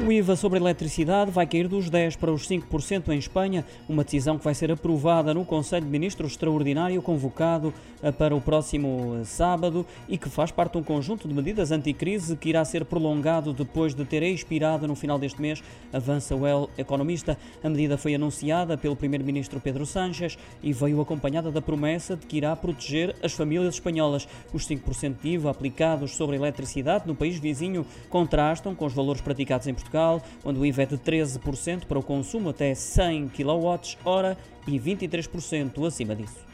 O IVA sobre a eletricidade vai cair dos 10% para os 5% em Espanha, uma decisão que vai ser aprovada no Conselho de Ministros extraordinário convocado eh, para o próximo eh, sábado e que faz parte de um conjunto de medidas anticrise que irá ser prolongado depois de ter expirado no final deste mês, avança o El Economista. A medida foi anunciada pelo Primeiro-Ministro Pedro Sánchez e veio acompanhada da promessa de que irá proteger as famílias espanholas. Os 5% de IVA aplicados sobre a eletricidade no país vizinho contrastam com os valores praticados em Portugal Portugal, onde o IVA é de 13% para o consumo até 100 kWh e 23% acima disso.